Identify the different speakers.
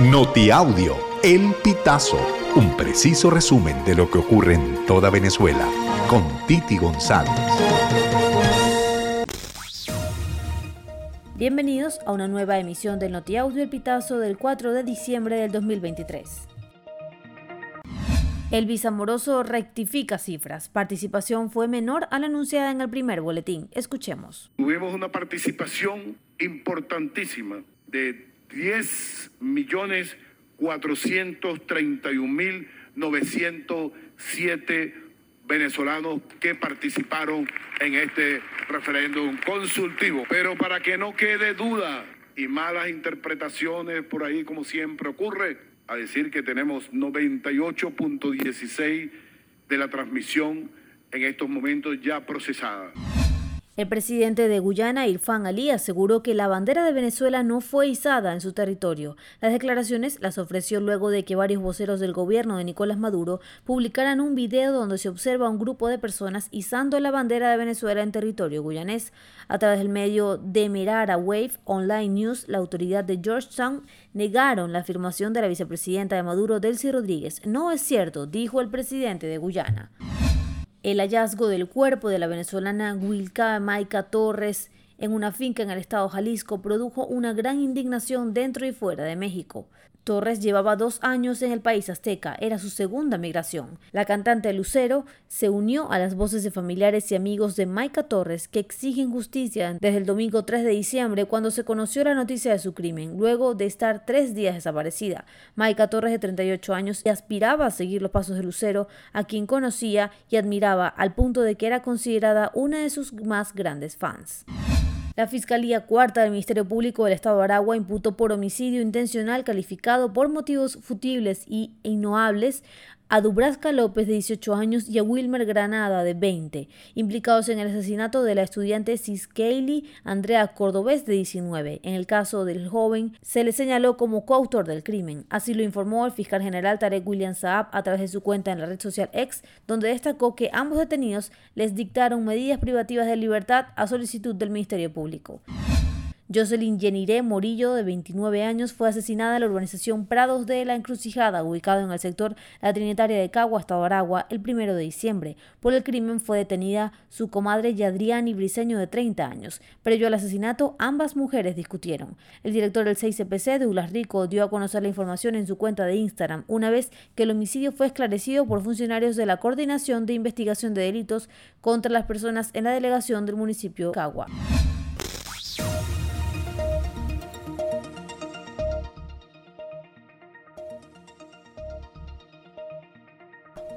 Speaker 1: Notiaudio, El Pitazo, un preciso resumen de lo que ocurre en toda Venezuela, con Titi González.
Speaker 2: Bienvenidos a una nueva emisión del Notiaudio El Pitazo del 4 de diciembre del 2023. El bisamoroso rectifica cifras. Participación fue menor a la anunciada en el primer boletín. Escuchemos.
Speaker 3: Tuvimos una participación importantísima de 10 millones 431 mil 907 venezolanos que participaron en este referéndum consultivo. Pero para que no quede duda y malas interpretaciones por ahí como siempre ocurre, a decir que tenemos 98.16 de la transmisión en estos momentos ya procesada.
Speaker 2: El presidente de Guyana, Irfan Ali, aseguró que la bandera de Venezuela no fue izada en su territorio. Las declaraciones las ofreció luego de que varios voceros del gobierno de Nicolás Maduro publicaran un video donde se observa a un grupo de personas izando la bandera de Venezuela en territorio guyanés. A través del medio de Mirara Wave Online News, la autoridad de Georgetown negaron la afirmación de la vicepresidenta de Maduro, Delcy Rodríguez. No es cierto, dijo el presidente de Guyana. El hallazgo del cuerpo de la venezolana Wilka Maika Torres en una finca en el estado Jalisco produjo una gran indignación dentro y fuera de México. Torres llevaba dos años en el país azteca, era su segunda migración. La cantante Lucero se unió a las voces de familiares y amigos de Maika Torres que exigen justicia desde el domingo 3 de diciembre cuando se conoció la noticia de su crimen, luego de estar tres días desaparecida. Maika Torres de 38 años aspiraba a seguir los pasos de Lucero, a quien conocía y admiraba al punto de que era considerada una de sus más grandes fans. La Fiscalía Cuarta del Ministerio Público del Estado de Aragua imputó por homicidio intencional calificado por motivos futibles y innoables a Dubrasca López, de 18 años, y a Wilmer Granada, de 20, implicados en el asesinato de la estudiante Ciskeili Andrea Cordobés, de 19. En el caso del joven, se le señaló como coautor del crimen. Así lo informó el fiscal general Tarek William Saab a través de su cuenta en la red social X, donde destacó que ambos detenidos les dictaron medidas privativas de libertad a solicitud del Ministerio Público. Jocelyn Yeniré Morillo, de 29 años, fue asesinada en la urbanización Prados de la Encrucijada, ubicado en el sector La Trinitaria de Cagua, Estado Aragua, el 1 de diciembre. Por el crimen fue detenida su comadre Yadriani Briseño, de 30 años. Previo al asesinato, ambas mujeres discutieron. El director del 6CPC, Douglas Rico, dio a conocer la información en su cuenta de Instagram, una vez que el homicidio fue esclarecido por funcionarios de la Coordinación de Investigación de Delitos contra las Personas en la delegación del municipio de Cagua.